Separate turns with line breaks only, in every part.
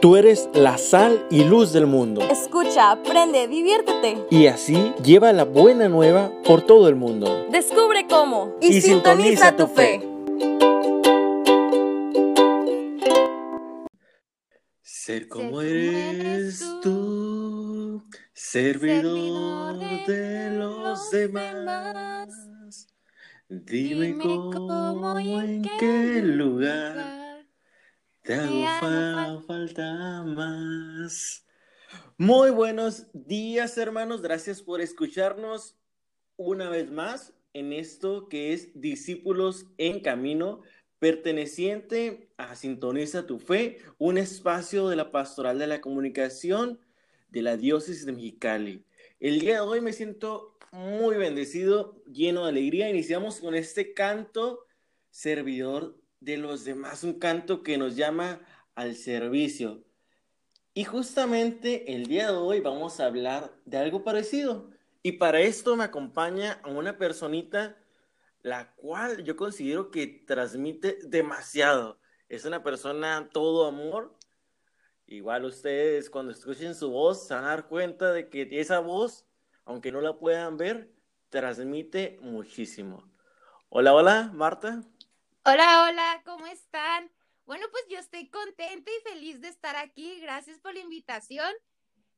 Tú eres la sal y luz del mundo.
Escucha, aprende, diviértete.
Y así lleva la buena nueva por todo el mundo.
Descubre cómo
Y
y,
sintoniza
sintoniza
tu
fe.
Ser
como eres tú,
servidor
servidor
de los demás. Dime
Dime
cómo
cómo
y en qué lugar te hago fa- falta más. Muy buenos días, hermanos. Gracias por escucharnos una vez más en esto que es Discípulos en Camino, perteneciente a Sintoniza tu Fe, un espacio de la Pastoral de la Comunicación de la Diócesis de Mexicali. El día de hoy me siento muy bendecido, lleno de alegría. Iniciamos con este canto, servidor de los demás, un canto que nos llama al servicio. Y justamente el día de hoy vamos a hablar de algo parecido. Y para esto me acompaña a una personita la cual yo considero que transmite demasiado. Es una persona todo amor. Igual ustedes cuando escuchen su voz se van a dar cuenta de que esa voz, aunque no la puedan ver, transmite muchísimo. Hola, hola, Marta.
Hola, hola, ¿cómo están? Bueno, pues yo estoy contenta y feliz de estar aquí. Gracias por la invitación.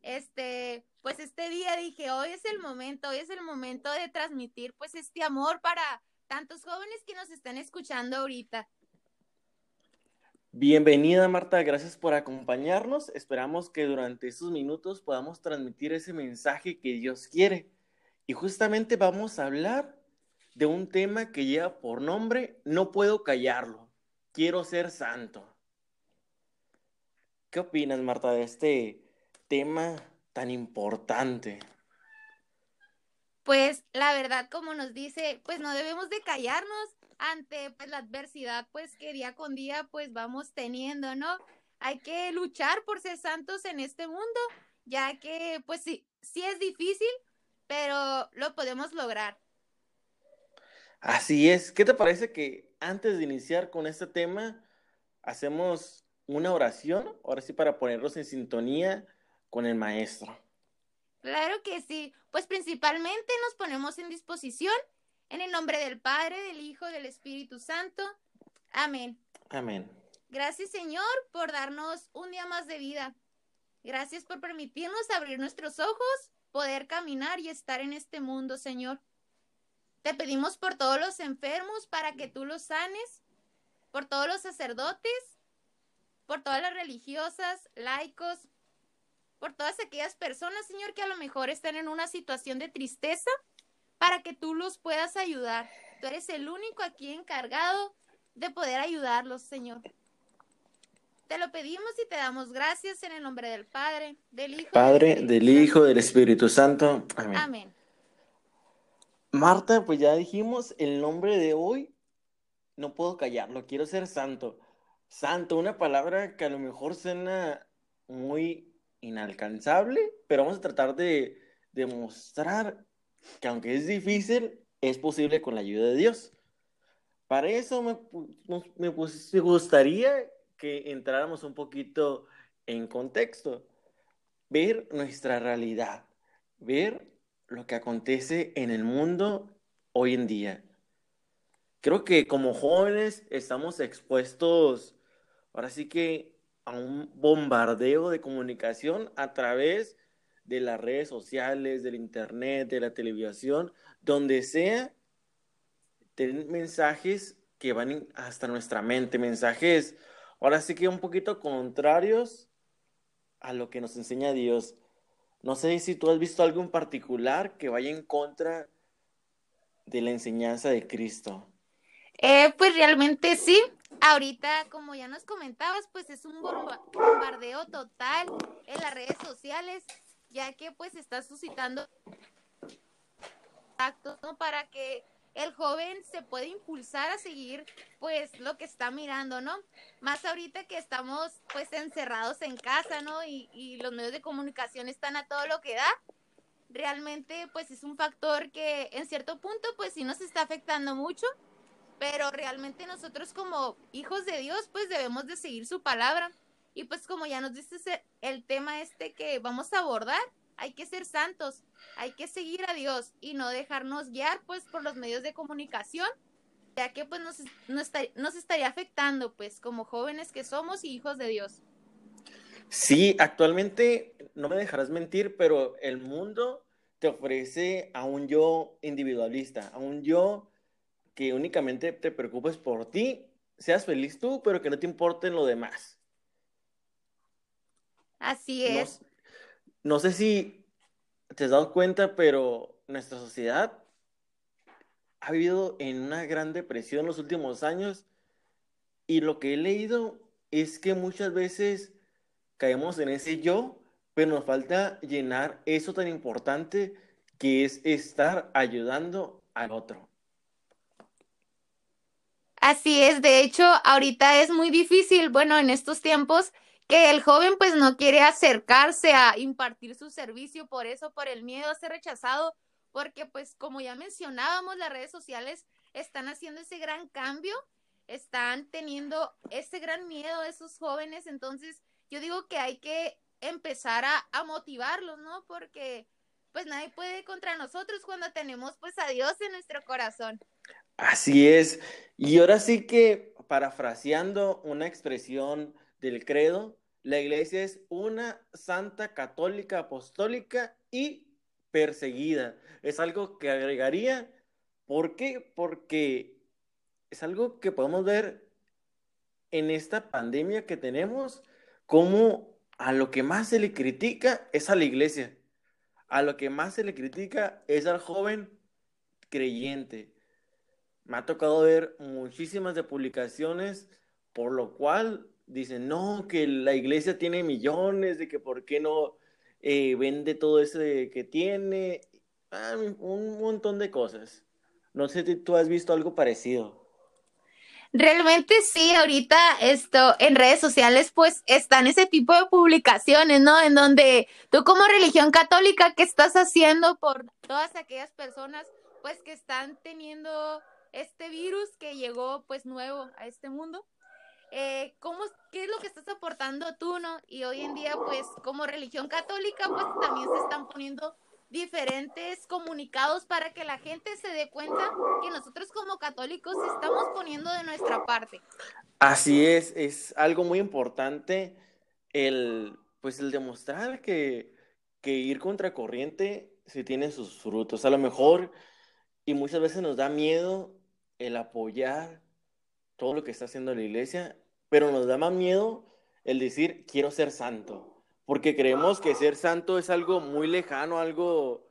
Este, pues este día dije, hoy es el momento, hoy es el momento de transmitir pues este amor para tantos jóvenes que nos están escuchando ahorita.
Bienvenida Marta, gracias por acompañarnos. Esperamos que durante estos minutos podamos transmitir ese mensaje que Dios quiere. Y justamente vamos a hablar de un tema que lleva por nombre No puedo callarlo, quiero ser santo. ¿Qué opinas Marta de este tema tan importante?
Pues la verdad, como nos dice, pues no debemos de callarnos ante pues la adversidad pues que día con día pues vamos teniendo, ¿no? Hay que luchar por ser santos en este mundo, ya que pues sí, sí es difícil, pero lo podemos lograr.
Así es. ¿Qué te parece que antes de iniciar con este tema hacemos una oración? Ahora sí para ponerlos en sintonía con el maestro.
Claro que sí, pues principalmente nos ponemos en disposición en el nombre del Padre, del Hijo, del Espíritu Santo. Amén.
Amén.
Gracias Señor por darnos un día más de vida. Gracias por permitirnos abrir nuestros ojos, poder caminar y estar en este mundo, Señor. Te pedimos por todos los enfermos para que tú los sanes, por todos los sacerdotes, por todas las religiosas, laicos, por todas aquellas personas, Señor, que a lo mejor están en una situación de tristeza, para que tú los puedas ayudar. Tú eres el único aquí encargado de poder ayudarlos, Señor. Te lo pedimos y te damos gracias en el nombre del Padre, del Hijo.
Padre, del. Hijo, del Espíritu Santo. Amén.
Amén.
Marta, pues ya dijimos el nombre de hoy. No puedo callarlo, quiero ser santo. Santo, una palabra que a lo mejor suena muy inalcanzable, pero vamos a tratar de demostrar que aunque es difícil, es posible con la ayuda de Dios. Para eso me, me me gustaría que entráramos un poquito en contexto, ver nuestra realidad, ver lo que acontece en el mundo hoy en día. Creo que como jóvenes estamos expuestos, ahora sí que a un bombardeo de comunicación a través de las redes sociales, del internet, de la televisión, donde sea, tienen mensajes que van hasta nuestra mente, mensajes ahora sí que un poquito contrarios a lo que nos enseña Dios. No sé si tú has visto algo en particular que vaya en contra de la enseñanza de Cristo.
Eh, pues realmente sí. Ahorita, como ya nos comentabas, pues es un bomba- bombardeo total en las redes sociales, ya que pues está suscitando actos ¿no? para que el joven se pueda impulsar a seguir pues lo que está mirando, ¿no? Más ahorita que estamos pues encerrados en casa, ¿no? Y, y los medios de comunicación están a todo lo que da. Realmente pues es un factor que en cierto punto pues sí nos está afectando mucho, pero realmente nosotros como hijos de Dios pues debemos de seguir su palabra Y pues como ya nos dices el tema este que vamos a abordar, hay que ser santos, hay que seguir a Dios y no dejarnos guiar pues por los medios de comunicación, ya que pues nos, nos estaría afectando pues como jóvenes que somos y hijos de Dios.
Sí, actualmente, no me dejarás mentir, pero el mundo te ofrece a un yo individualista, a un yo que únicamente te preocupes por ti, seas feliz tú, pero que no te importe lo demás.
Así es.
No, sé si te has dado cuenta, pero nuestra sociedad ha vivido en una gran depresión los últimos años y lo que he leído es que muchas veces caemos en ese yo, pero nos falta llenar eso tan importante que es estar ayudando al otro.
Así es, de hecho, ahorita es muy difícil, bueno, en estos tiempos, que el joven pues no quiere acercarse a impartir su servicio por eso, por el miedo a ser rechazado, porque pues como ya mencionábamos, las redes sociales están haciendo ese gran cambio, están teniendo ese gran miedo esos jóvenes, entonces yo digo que hay que empezar a, motivarlos, ¿no? Porque pues nadie puede contra nosotros cuando tenemos pues a Dios en nuestro corazón.
Así es. Y ahora sí que, parafraseando una expresión del credo, la iglesia es una santa católica apostólica y perseguida. Es algo que agregaría. ¿Por qué? Porque es algo que podemos ver en esta pandemia que tenemos cómo a lo que más se le critica es a la iglesia. A lo que más se le critica es al joven creyente. Me ha tocado ver muchísimas de publicaciones por lo cual dicen, no, que la iglesia tiene millones, de que por qué no eh, vende todo ese que tiene, ah, un montón de cosas. No sé si tú has visto algo parecido.
Realmente sí, ahorita esto en redes sociales pues están ese tipo de publicaciones, ¿no? En donde tú como religión católica, ¿qué estás haciendo por todas aquellas personas pues que están teniendo este virus que llegó pues nuevo a este mundo? Eh, ¿cómo, ¿Qué es lo que estás aportando tú, no? Y hoy en día pues como religión católica pues también se están poniendo diferentes comunicados para que la gente se dé cuenta que nosotros como católicos estamos poniendo de nuestra parte.
Así es, es algo muy importante el, pues el demostrar que, que ir contracorriente si tiene sus frutos. A lo mejor, y muchas veces nos da miedo el apoyar todo lo que está haciendo la iglesia, pero nos da más miedo el decir, quiero ser santo porque creemos que ser santo es algo muy lejano, algo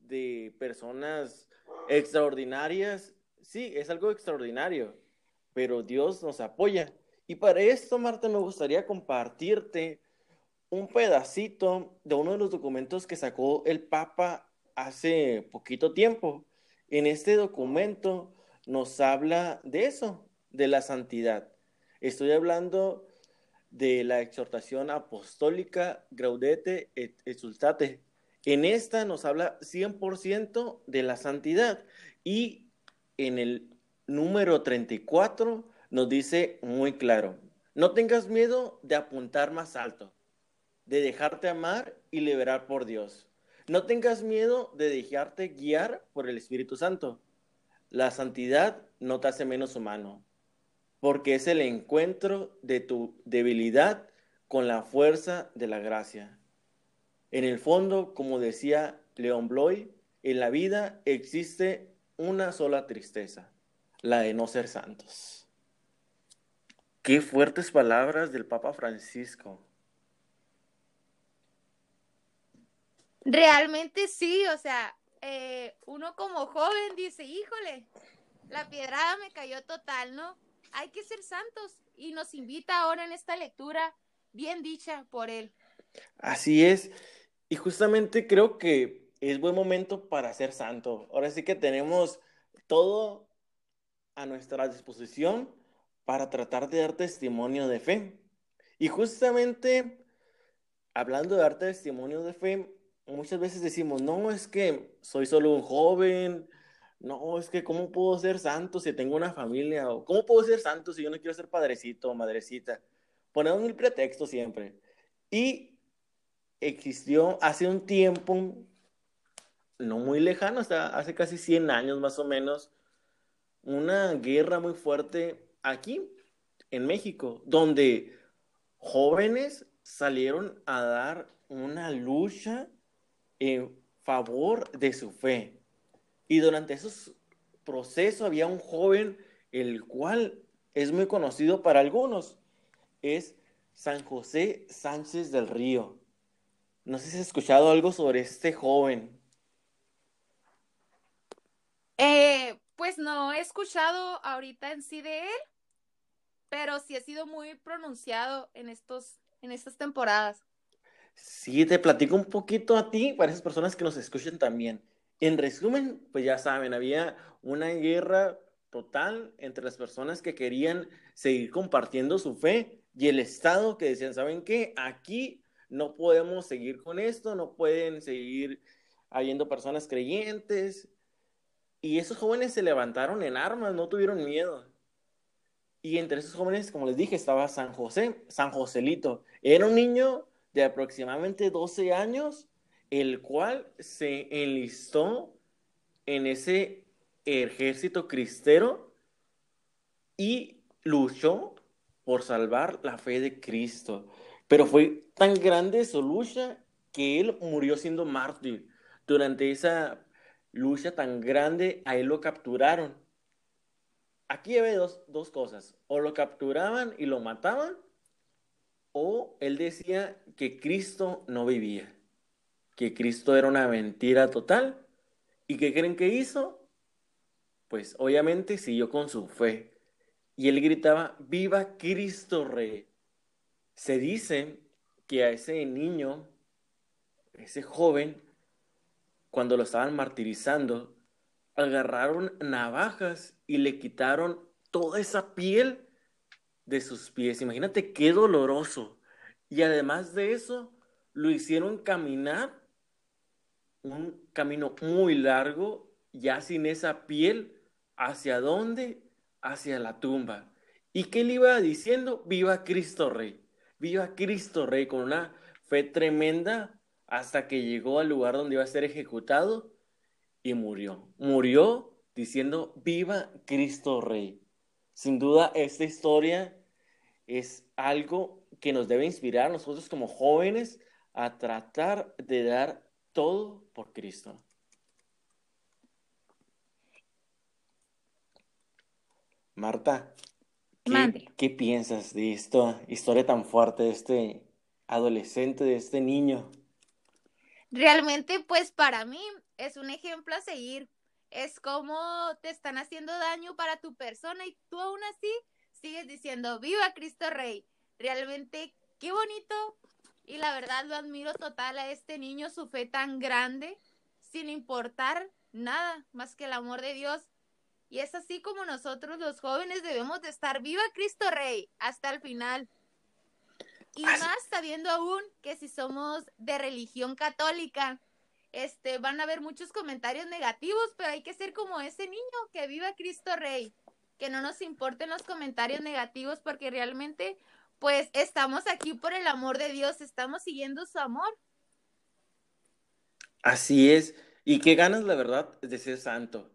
de personas extraordinarias. Sí, es algo extraordinario, pero Dios nos apoya. Y para esto, Marta, me gustaría compartirte un pedacito de uno de los documentos que sacó el Papa hace poquito tiempo. En este documento nos habla de eso, de la santidad. Estoy hablando de la exhortación apostólica Graudete et Exultate. En esta nos habla 100% de la santidad y en el número 34 nos dice muy claro, no tengas miedo de apuntar más alto, de dejarte amar y liberar por Dios. No tengas miedo de dejarte guiar por el Espíritu Santo. La santidad no te hace menos humano, porque es el encuentro de tu debilidad con la fuerza de la gracia. En el fondo, como decía León Bloy, en la vida existe una sola tristeza, la de no ser santos. Qué fuertes palabras del Papa Francisco.
Realmente sí, o sea, eh, uno como joven dice, híjole, la piedrada me cayó total, ¿no? Hay que ser santos y nos invita ahora en esta lectura bien dicha por él.
Así es. Y justamente creo que es buen momento para ser santo. Ahora sí que tenemos todo a nuestra disposición para tratar de dar testimonio de fe. Y justamente hablando de dar testimonio de fe, muchas veces decimos, no, es que soy solo un joven, no, es que ¿cómo puedo ser santo si tengo una familia? ¿O cómo puedo ser santo si yo no quiero ser padrecito o madrecita? ponemos mil pretextos siempre. Y existió hace un tiempo, no muy lejano, hasta hace casi 100 años más o menos, una guerra muy fuerte aquí, en México, donde jóvenes salieron a dar una lucha en favor de su fe. Y durante esos procesos había un joven, el cual es muy conocido para algunos, es San José Sánchez del Río. No sé si has escuchado algo sobre este joven.
Eh, pues no he escuchado ahorita en sí de él, pero sí ha sido muy pronunciado en estos, en estas temporadas.
Sí, te platico un poquito a ti, para esas personas que nos escuchen también. En resumen, pues ya saben, había una guerra total entre las personas que querían seguir compartiendo su fe y el Estado que decían, ¿saben qué? Aquí no podemos seguir con esto, no pueden seguir habiendo personas creyentes. Y esos jóvenes se levantaron en armas, no tuvieron miedo. Y entre esos jóvenes, como les dije, estaba San José, San Joselito. Era un niño de aproximadamente 12 años, el cual se enlistó en ese ejército cristero y luchó por salvar la fe de Cristo. Pero fue tan grande su lucha que él murió siendo mártir. Durante esa lucha tan grande, a él lo capturaron. Aquí hay dos, dos cosas. O lo capturaban y lo mataban, o él decía que Cristo no vivía, que Cristo era una mentira total. ¿Y qué creen que hizo? Pues obviamente siguió con su fe. Y él gritaba, viva Cristo Rey. Se dice que a ese niño, ese joven, cuando lo estaban martirizando, agarraron navajas y le quitaron toda esa piel de sus pies. Imagínate qué doloroso. Y además de eso, lo hicieron caminar un camino muy largo, ya sin esa piel, ¿hacia dónde? Hacia la tumba. ¿Y qué le iba diciendo? Viva Cristo Rey. Viva Cristo Rey con una fe tremenda hasta que llegó al lugar donde iba a ser ejecutado y murió. Murió diciendo, viva Cristo Rey. Sin duda, esta historia es algo que nos debe inspirar a nosotros como jóvenes a tratar de dar todo por Cristo. Marta, ¿qué, ¿qué, piensas de esta historia tan fuerte de este adolescente, de este niño?
Realmente, pues para mí es un ejemplo a seguir. Es como te están haciendo daño para tu persona y tú aún así sigues diciendo, viva Cristo Rey. Realmente, qué bonito. Y la verdad lo admiro total a este niño, su fe tan grande, sin importar nada más que el amor de Dios. Y es así como nosotros los jóvenes debemos de estar, viva Cristo Rey, hasta el final. Y más sabiendo aún que si somos de religión católica, este, van a haber muchos comentarios negativos, pero hay que ser como ese niño que viva Cristo Rey, que no nos importen los comentarios negativos porque realmente pues estamos aquí por el amor de Dios, estamos siguiendo su amor.
Así es. ¿Y qué ganas, la verdad, de ser santo?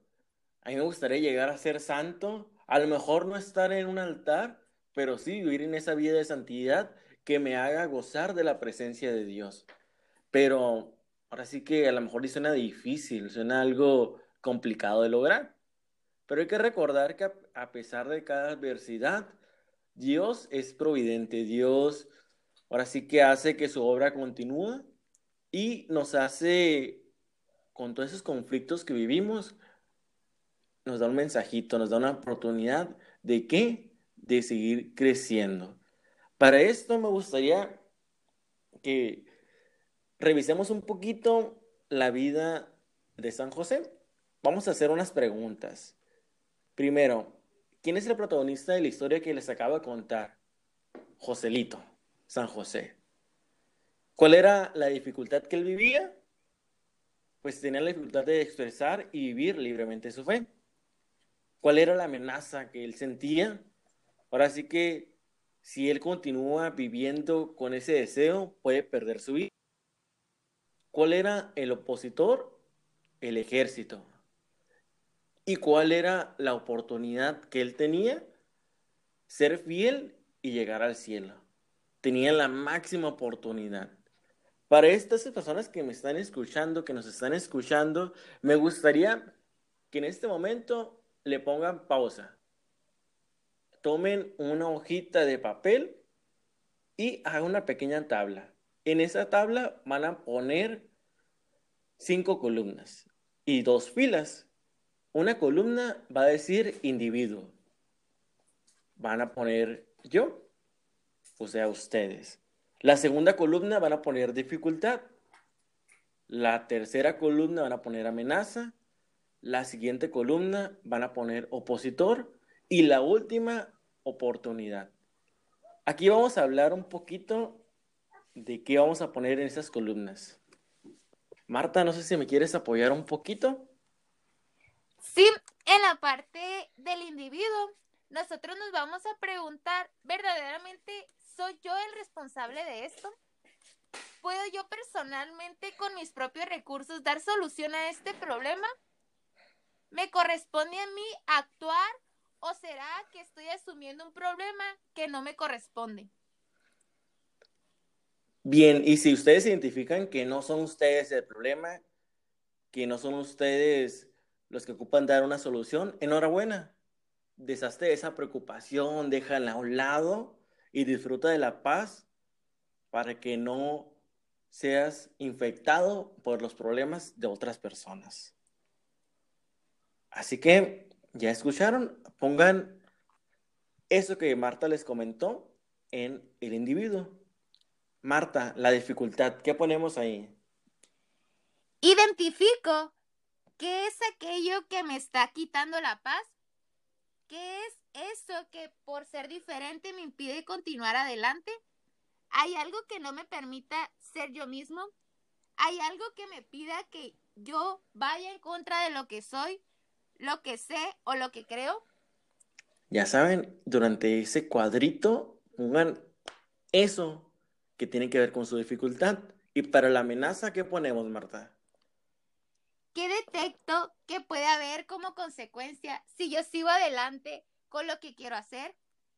A mí me gustaría llegar a ser santo, a lo mejor no estar en un altar, pero sí vivir en esa vida de santidad que me haga gozar de la presencia de Dios. Pero ahora sí que a lo mejor suena difícil, suena algo complicado de lograr. Pero hay que recordar que a pesar de cada adversidad, Dios es providente, Dios ahora sí que hace que su obra continúe y nos hace, con todos esos conflictos que vivimos, nos da un mensajito, nos da una oportunidad de qué? De seguir creciendo. Para esto me gustaría que revisemos un poquito la vida de San José. Vamos a hacer unas preguntas. Primero, ¿quién es el protagonista de la historia que les acabo de contar? Joselito, San José. ¿Cuál era la dificultad que él vivía? Pues tenía la dificultad de expresar y vivir libremente su fe. ¿Cuál era la amenaza que él sentía? Ahora sí que si él continúa viviendo con ese deseo, puede perder su vida. ¿Cuál era el opositor? El ejército. ¿Y cuál era la oportunidad que él tenía? Ser fiel y llegar al cielo. Tenía la máxima oportunidad. Para estas personas que me están escuchando, que nos están escuchando, me gustaría que en este momento le pongan pausa. Tomen una hojita de papel y hagan una pequeña tabla. En esa tabla van a poner cinco columnas y dos filas. Una columna va a decir individuo. Van a poner yo, o sea, ustedes. La segunda columna van a poner dificultad. La tercera columna van a poner amenaza. La siguiente columna van a poner opositor. Y la última, oportunidad. Aquí vamos a hablar un poquito de qué vamos a poner en esas columnas. Marta, no sé si me quieres apoyar un poquito.
Sí, en la parte del individuo, nosotros nos vamos a preguntar, ¿verdaderamente soy yo el responsable de esto? ¿Puedo yo personalmente con mis propios recursos dar solución a este problema? ¿Me corresponde a mí actuar o será que estoy asumiendo un problema que no me corresponde?
Bien, y si ustedes identifican que no son ustedes el problema, que no son ustedes los que ocupan dar una solución, enhorabuena. Deshazte esa preocupación, déjala a un lado y disfruta de la paz para que no seas infectado por los problemas de otras personas. Así que, ya escucharon, pongan eso que Marta les comentó en el individuo. Marta, la dificultad, ¿qué ponemos ahí?
Identifico qué es aquello que me está quitando la paz. ¿Qué es eso que por ser diferente me impide continuar adelante? ¿Hay algo que no me permita ser yo mismo? ¿Hay algo que me pida que yo vaya en contra de lo que soy, lo que sé o lo que creo?
Ya saben, durante ese cuadrito pongan eso que tiene que ver con su dificultad. Y para la amenaza, ¿qué ponemos, Marta?
¿Qué detecto que puede haber como consecuencia si yo sigo adelante con lo que quiero hacer?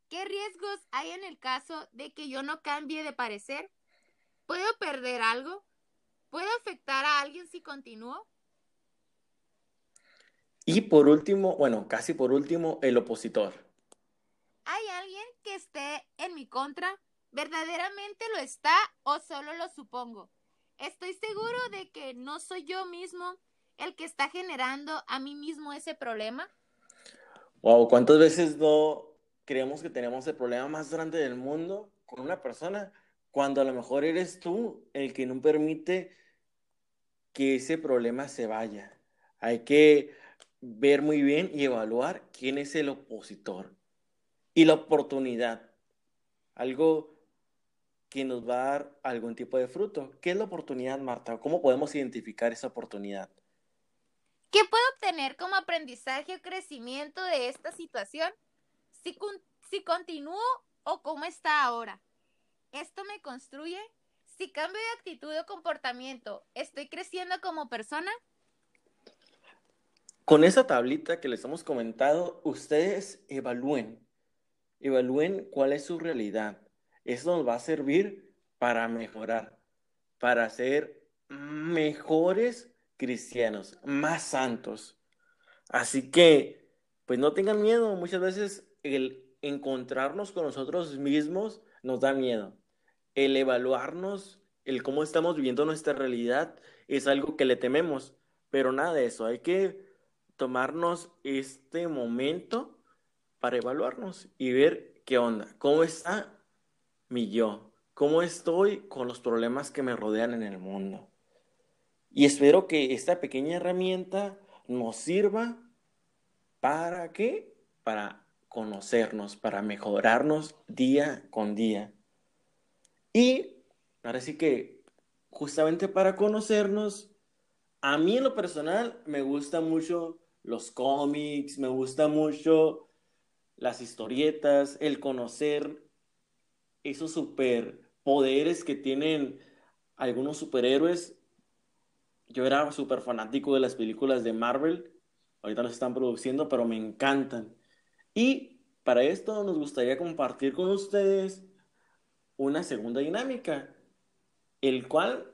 ¿Qué riesgos hay en el caso de que yo no cambie de parecer? ¿Puedo perder algo? ¿Puedo afectar a alguien si continúo?
Y por último, bueno, casi por último, el opositor.
¿Hay alguien que esté en mi contra? ¿Verdaderamente lo está o solo lo supongo? Estoy seguro de que no soy yo mismo el que está generando a mí mismo ese problema.
Wow, ¿cuántas veces no creemos que tenemos el problema más grande del mundo con una persona cuando a lo mejor eres tú el que no permite que ese problema se vaya? Hay que ver muy bien y evaluar quién es el opositor y la oportunidad. Algo que nos va a dar algún tipo de fruto. ¿Qué es la oportunidad, Marta? ¿Cómo podemos identificar esa oportunidad?
¿Qué puedo obtener como aprendizaje o crecimiento de esta situación? Si, si continúo o cómo está ahora. ¿Esto me construye? Si cambio de actitud o comportamiento, ¿estoy creciendo como persona?
Con esa tablita que les hemos comentado, ustedes evalúen, evalúen cuál es su realidad eso nos va a servir para mejorar, para ser mejores cristianos, más santos. Así que, pues no tengan miedo. Muchas veces el encontrarnos con nosotros mismos nos da miedo. El evaluarnos, el cómo estamos viviendo nuestra realidad, es algo que le tememos. Pero nada de eso. Hay que tomarnos este momento para evaluarnos y ver qué onda, cómo está mi yo, cómo estoy con los problemas que me rodean en el mundo. Y espero que esta pequeña herramienta nos sirva para qué? Para conocernos, para mejorarnos día con día. Y ahora sí que, justamente para conocernos, a mí en lo personal me gusta mucho los cómics, me gusta mucho las historietas, el conocer esos superpoderes que tienen algunos superhéroes. Yo era súper fanático de las películas de Marvel. Ahorita las están produciendo, pero me encantan. Y para esto nos gustaría compartir con ustedes una segunda dinámica, el cual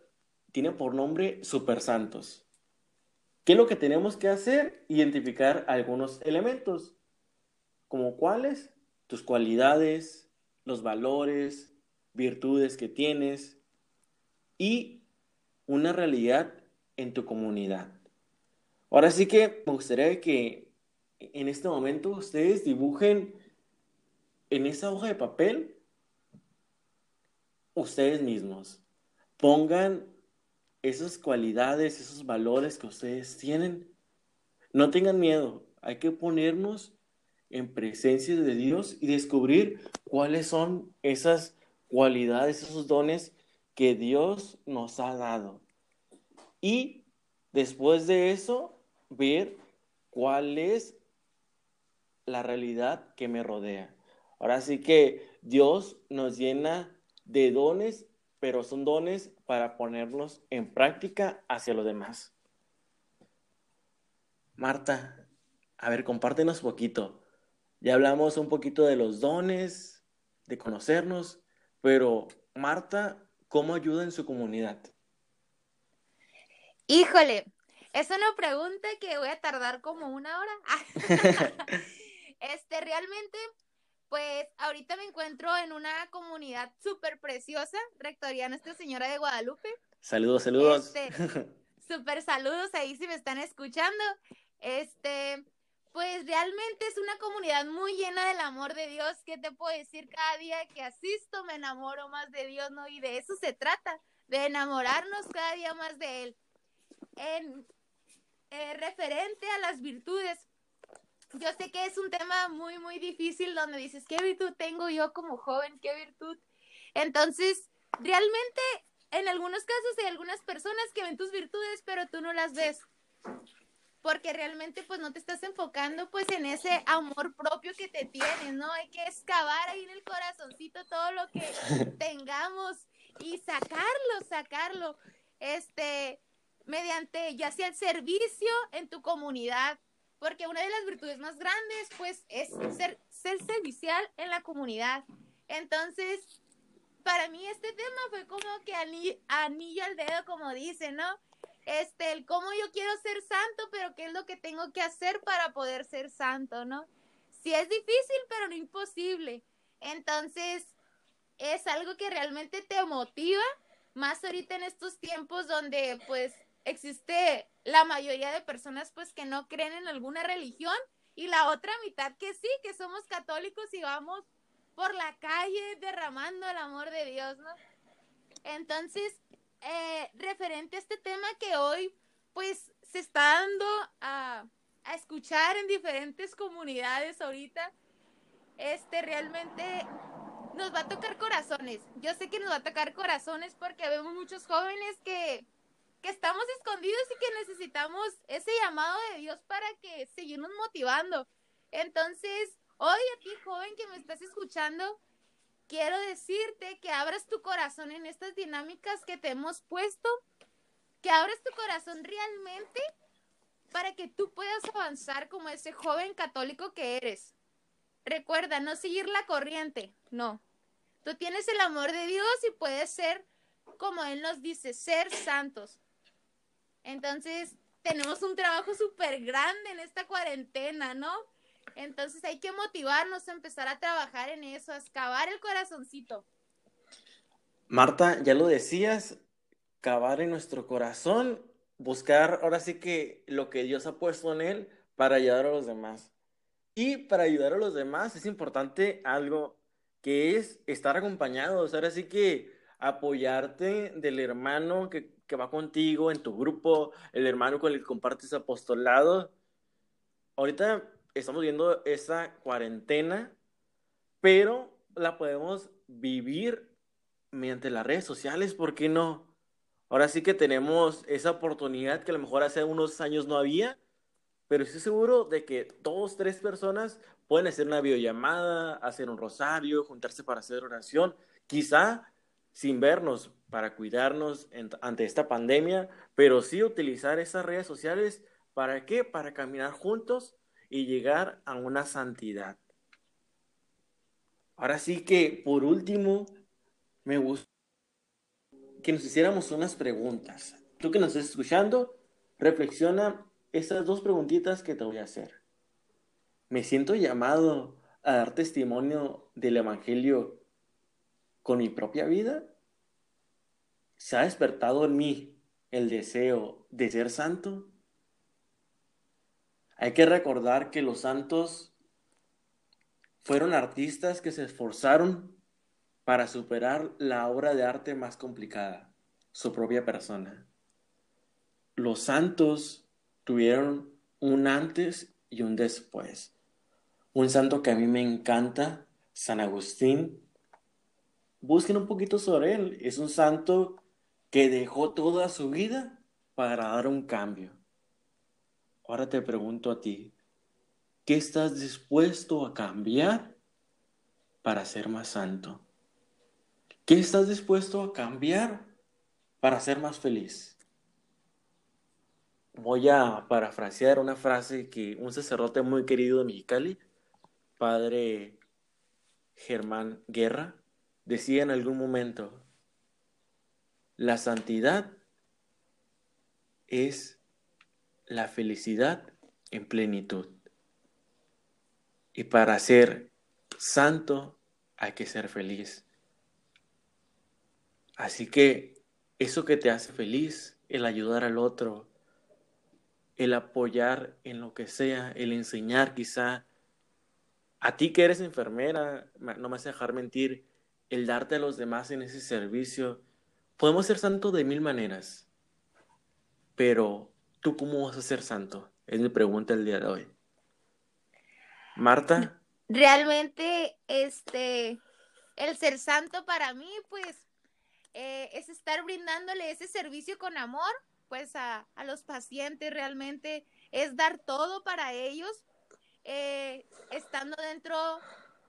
tiene por nombre Super Santos. ¿Qué es lo que tenemos que hacer? Identificar algunos elementos, como cuáles, tus cualidades, los valores, virtudes que tienes y una realidad en tu comunidad. Ahora sí que me gustaría que en este momento ustedes dibujen en esa hoja de papel ustedes mismos. Pongan esas cualidades, esos valores que ustedes tienen. No tengan miedo, hay que ponernos en presencia de Dios y descubrir cuáles son esas cualidades, esos dones que Dios nos ha dado. Y después de eso, ver cuál es la realidad que me rodea. Ahora sí que Dios nos llena de dones, pero son dones para ponerlos en práctica hacia los demás. Marta, a ver, compártenos un poquito. Ya hablamos un poquito de los dones, de conocernos, pero Marta, ¿cómo ayuda en su comunidad?
Híjole, es una pregunta que voy a tardar como una hora. este, realmente pues ahorita me encuentro en una comunidad súper preciosa, Rectoría Nuestra Señora de Guadalupe.
Saludos, saludos.
Este, súper saludos ahí si me están escuchando. Este, pues realmente es una comunidad muy llena del amor de Dios. ¿Qué te puedo decir? Cada día que asisto me enamoro más de Dios, ¿no? Y de eso se trata, de enamorarnos cada día más de Él. En eh, referente a las virtudes, yo sé que es un tema muy, muy difícil donde dices, ¿qué virtud tengo yo como joven? ¿Qué virtud? Entonces, realmente, en algunos casos hay algunas personas que ven tus virtudes, pero tú no las ves. Porque realmente, pues, no te estás enfocando, pues, en ese amor propio que te tienes, ¿no? Hay que excavar ahí en el corazoncito todo lo que tengamos y sacarlo, sacarlo, este, mediante ya sea el servicio en tu comunidad, porque una de las virtudes más grandes, pues, es ser, ser servicial en la comunidad. Entonces, para mí este tema fue como que anillo, al dedo, como dice, ¿no? Este, el cómo yo quiero ser santo, pero qué es lo que tengo que hacer para poder ser santo, ¿no? Sí es difícil, pero no imposible. Entonces, es algo que realmente te motiva, más ahorita en estos tiempos donde, pues, existe la mayoría de personas pues que no creen en alguna religión y la otra mitad que sí, que somos católicos y vamos por la calle derramando el amor de Dios, ¿no? Entonces, eh, referente a este tema que hoy pues se está dando a, a escuchar en diferentes comunidades ahorita, este realmente nos va a tocar corazones. Yo sé que nos va a tocar corazones porque vemos muchos jóvenes que estamos escondidos y que necesitamos ese llamado de Dios para que seguirnos motivando. Entonces, hoy a ti, joven que me estás escuchando, quiero decirte que abras tu corazón en estas dinámicas que te hemos puesto, que abras tu corazón realmente para que tú puedas avanzar como ese joven católico que eres. Recuerda, no seguir la corriente, no. Tú tienes el amor de Dios y puedes ser, como Él nos dice, ser santos. Entonces, tenemos un trabajo súper grande en esta cuarentena, ¿no? Entonces hay que motivarnos a empezar a trabajar en eso, a excavar el corazoncito.
Marta, ya lo decías, cavar en nuestro corazón, buscar ahora sí que lo que Dios ha puesto en él para ayudar a los demás. Y para ayudar a los demás es importante algo que es estar acompañados, ahora sí que apoyarte del hermano que que va contigo en tu grupo, el hermano con el que compartes apostolado. Ahorita estamos viendo esa cuarentena, pero la podemos vivir mediante las redes sociales, ¿por qué no? Ahora sí que tenemos esa oportunidad que a lo mejor hace unos años no había, pero estoy seguro de que dos, tres personas pueden hacer una videollamada, hacer un rosario, juntarse para hacer oración quizá sin vernos para cuidarnos ante esta pandemia, pero sí utilizar esas redes sociales para qué? Para caminar juntos y llegar a una santidad. Ahora sí que, por último, me gusta que nos hiciéramos unas preguntas. Tú que nos estás escuchando, reflexiona estas dos preguntitas que te voy a hacer. ¿Me siento llamado a dar testimonio del Evangelio con mi propia vida? ¿Se ha despertado en mí el deseo de ser santo? Hay que recordar que los santos fueron artistas que se esforzaron para superar la obra de arte más complicada, su propia persona. Los santos tuvieron un antes y un después. Un santo que a mí me encanta, San Agustín. Busquen un poquito sobre él. Es un santo que dejó toda su vida para dar un cambio. Ahora te pregunto a ti, ¿Qué estás dispuesto a cambiar para ser más santo? ¿Qué estás dispuesto a cambiar para ser más feliz? Voy a parafrasear una frase que un sacerdote muy querido de Mexicali, padre Germán Guerra, decía en algún momento, la santidad es la felicidad en plenitud. Y para ser santo hay que ser feliz. Así que eso que te hace feliz, el ayudar al otro, el apoyar en lo que sea, el enseñar quizá, a ti que eres enfermera, no me hace dejar mentir, el darte a los demás en ese servicio, podemos ser santos de mil maneras, pero ¿tú cómo vas a ser santo? Es mi pregunta el día de hoy. Marta.
Realmente, este, el ser santo para mí, pues, eh, es estar brindándole ese servicio con amor, pues, a, los pacientes, realmente es dar todo para ellos, eh, estando dentro,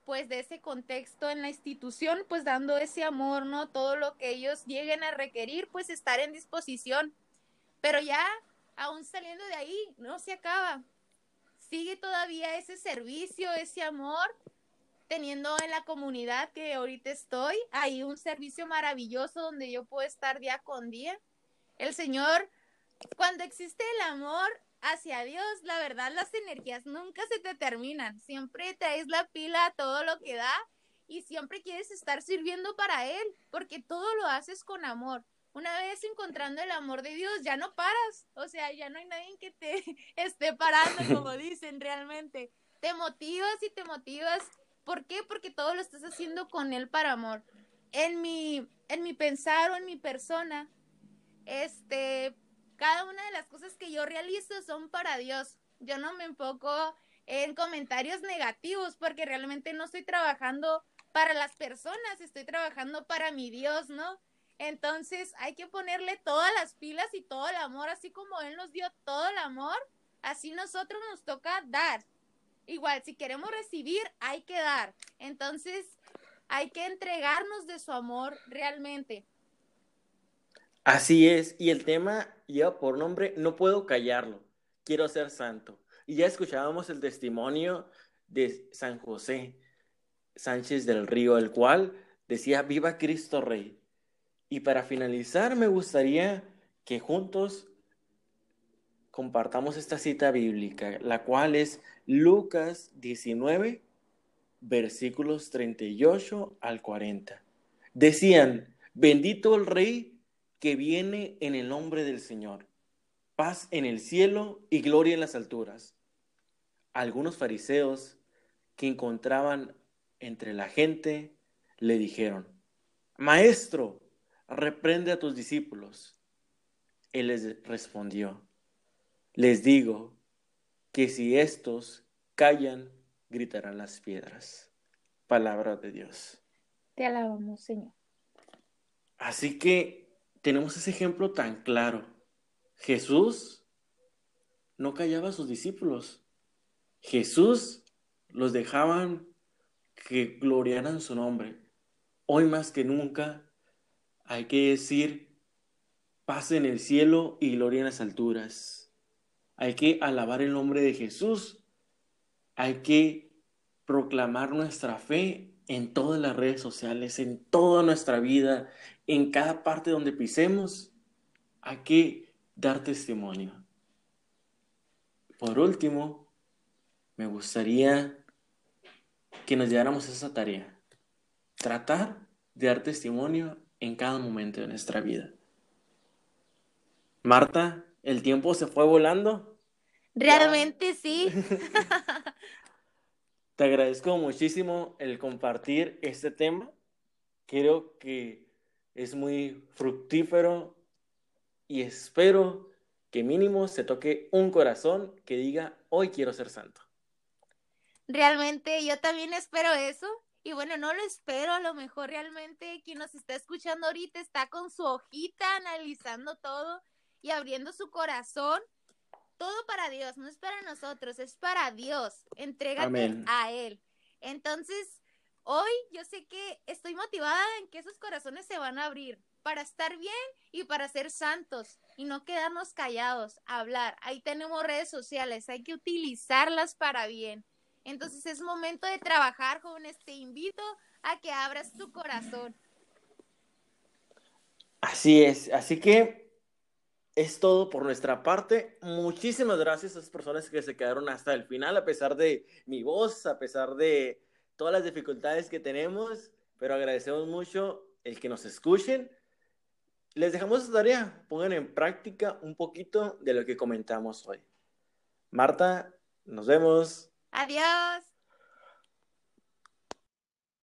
pues, de ese contexto en la institución, pues, dando ese amor, ¿no? Todo lo que ellos lleguen a requerir, pues, estar en disposición. Pero ya, aún saliendo de ahí, no se acaba sigue todavía ese servicio, ese amor, teniendo en la comunidad que ahorita estoy, hay un servicio maravilloso donde yo puedo estar día con día. El Señor, cuando existe el amor hacia Dios, la verdad las energías nunca se te terminan, siempre traes la pila a todo lo que da y siempre quieres estar sirviendo para Él, porque todo lo haces con amor una vez encontrando el amor de Dios, ya no paras, o sea, ya no hay nadie que te esté parando, como dicen realmente. Te motivas y te motivas. ¿Por qué? Porque todo lo estás haciendo con Él para amor. En mi, en mi pensar o en mi persona, este, cada una de las cosas que yo realizo son para Dios. Yo no me enfoco en comentarios negativos porque realmente no estoy trabajando para las personas, estoy trabajando para mi Dios, ¿no? Entonces hay que ponerle todas las pilas y todo el amor, así como Él nos dio todo el amor, así nosotros nos toca dar. Igual, si queremos recibir, hay que dar. Entonces hay que entregarnos de su amor realmente.
Así es, y el tema lleva por nombre No puedo callarlo, quiero ser santo. Y ya escuchábamos el testimonio de San José Sánchez del Río, el cual decía, viva Cristo Rey. Y para finalizar, me gustaría que juntos compartamos esta cita bíblica, la cual es Lucas 19, versículos 38 al 40. Decían, bendito el Rey que viene en el nombre del Señor, paz en el cielo y gloria en las alturas. Algunos fariseos que encontraban entre la gente le dijeron, Maestro, reprende a tus discípulos. Él les respondió, les digo que si estos callan, gritarán las piedras. Palabra de Dios.
Te alabamos, Señor.
Así que tenemos ese ejemplo tan claro. Jesús no callaba a sus discípulos. Jesús los dejaban que gloriaran su nombre hoy más que nunca hay que decir paz en el cielo y gloria en las alturas. Hay que alabar el nombre de Jesús. Hay que proclamar nuestra fe en todas las redes sociales, en toda nuestra vida, en cada parte donde pisemos. Hay que dar testimonio. Por último, me gustaría que nos lleváramos a esa tarea. Tratar de dar testimonio en cada momento de nuestra vida. Marta, ¿el tiempo se fue volando?
Realmente sí.
Te agradezco muchísimo el compartir este tema. Creo que es muy fructífero y espero que mínimo se toque un corazón que diga, hoy quiero ser santo.
Realmente yo también espero eso. Y bueno, no lo espero, a lo mejor realmente quien nos está escuchando ahorita está con su hojita analizando todo y abriendo su corazón. Todo para Dios, no es para nosotros, es para Dios. Entrégate a Él. Entonces, hoy yo sé que estoy motivada en que esos corazones se van a abrir para estar bien y para ser santos y no quedarnos callados, hablar. Ahí tenemos redes sociales, hay que utilizarlas para bien. Entonces es momento de trabajar, jóvenes. Te invito a que abras tu corazón.
Así es, así que es todo por nuestra parte. Muchísimas gracias a esas personas que se quedaron hasta el final, a pesar de mi voz, a pesar de todas las dificultades que tenemos, pero agradecemos mucho el que nos escuchen les dejamos esta tarea. Pongan en práctica un poquito de lo que comentamos hoy. Marta, nos vemos.
Adiós.